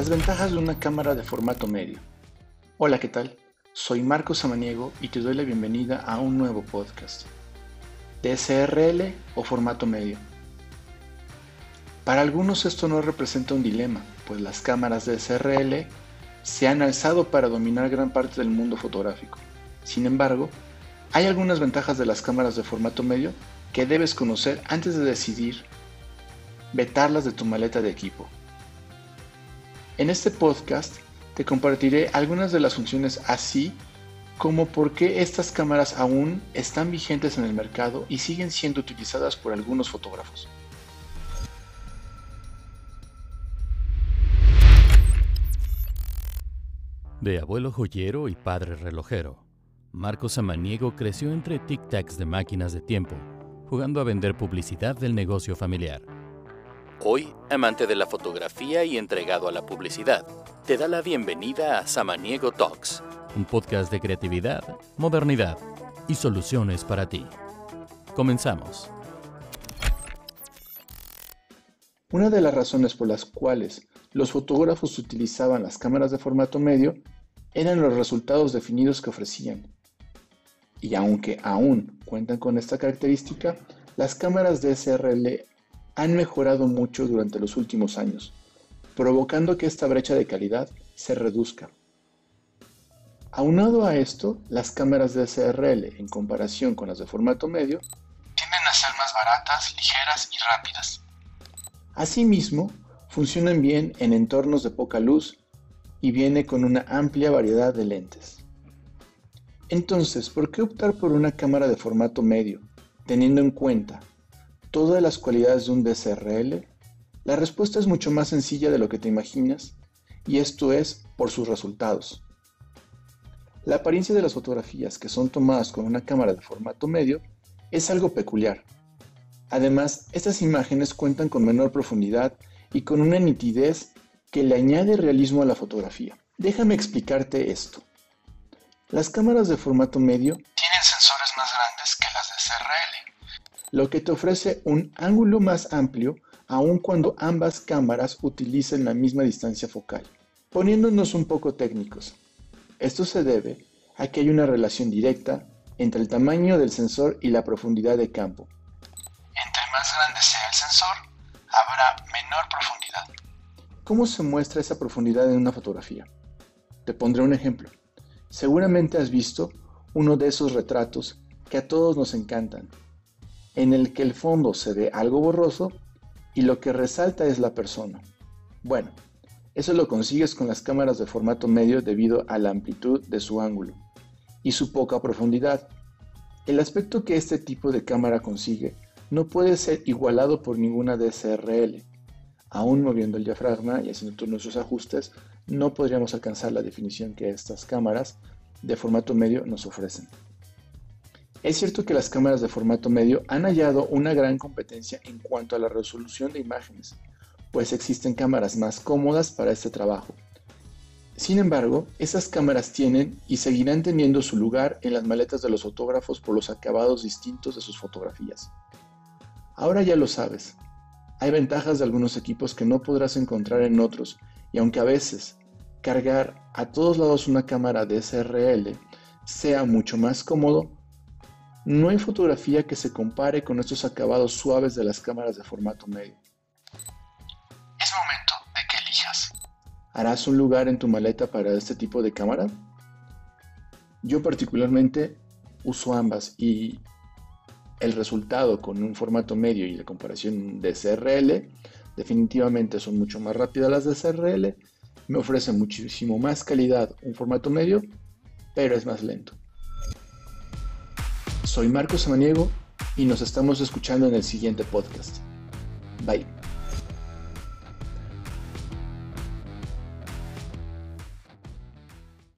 Las ventajas de una cámara de formato medio. Hola, ¿qué tal? Soy Marco Samaniego y te doy la bienvenida a un nuevo podcast. ¿DSRL o formato medio? Para algunos esto no representa un dilema, pues las cámaras DSRL se han alzado para dominar gran parte del mundo fotográfico. Sin embargo, hay algunas ventajas de las cámaras de formato medio que debes conocer antes de decidir vetarlas de tu maleta de equipo. En este podcast te compartiré algunas de las funciones así como por qué estas cámaras aún están vigentes en el mercado y siguen siendo utilizadas por algunos fotógrafos. De abuelo joyero y padre relojero, Marco Samaniego creció entre tic-tacs de máquinas de tiempo, jugando a vender publicidad del negocio familiar. Hoy, amante de la fotografía y entregado a la publicidad, te da la bienvenida a Samaniego Talks, un podcast de creatividad, modernidad y soluciones para ti. Comenzamos. Una de las razones por las cuales los fotógrafos utilizaban las cámaras de formato medio eran los resultados definidos que ofrecían. Y aunque aún cuentan con esta característica, las cámaras DSLR han mejorado mucho durante los últimos años, provocando que esta brecha de calidad se reduzca. Aunado a esto, las cámaras de SRL en comparación con las de formato medio tienden a ser más baratas, ligeras y rápidas. Asimismo, funcionan bien en entornos de poca luz y viene con una amplia variedad de lentes. Entonces, ¿por qué optar por una cámara de formato medio, teniendo en cuenta todas las cualidades de un DSRL? La respuesta es mucho más sencilla de lo que te imaginas, y esto es por sus resultados. La apariencia de las fotografías que son tomadas con una cámara de formato medio es algo peculiar. Además, estas imágenes cuentan con menor profundidad y con una nitidez que le añade realismo a la fotografía. Déjame explicarte esto. Las cámaras de formato medio lo que te ofrece un ángulo más amplio aun cuando ambas cámaras utilicen la misma distancia focal. Poniéndonos un poco técnicos, esto se debe a que hay una relación directa entre el tamaño del sensor y la profundidad de campo. Entre más grande sea el sensor, habrá menor profundidad. ¿Cómo se muestra esa profundidad en una fotografía? Te pondré un ejemplo. Seguramente has visto uno de esos retratos que a todos nos encantan, en el que el fondo se ve algo borroso y lo que resalta es la persona. Bueno, eso lo consigues con las cámaras de formato medio debido a la amplitud de su ángulo y su poca profundidad. El aspecto que este tipo de cámara consigue no puede ser igualado por ninguna DSRL. Aún moviendo el diafragma y haciendo todos nuestros ajustes, no podríamos alcanzar la definición que estas cámaras de formato medio nos ofrecen. Es cierto que las cámaras de formato medio han hallado una gran competencia en cuanto a la resolución de imágenes, pues existen cámaras más cómodas para este trabajo. Sin embargo, esas cámaras tienen y seguirán teniendo su lugar en las maletas de los fotógrafos por los acabados distintos de sus fotografías. Ahora ya lo sabes, hay ventajas de algunos equipos que no podrás encontrar en otros, y aunque a veces cargar a todos lados una cámara DSRL sea mucho más cómodo, no hay fotografía que se compare con estos acabados suaves de las cámaras de formato medio. Es momento de que elijas. ¿Harás un lugar en tu maleta para este tipo de cámara? Yo particularmente uso ambas y el resultado con un formato medio y la comparación de CRL definitivamente son mucho más rápidas las de CRL, me ofrece muchísimo más calidad un formato medio, pero es más lento. Soy Marcos Samaniego y nos estamos escuchando en el siguiente podcast. Bye.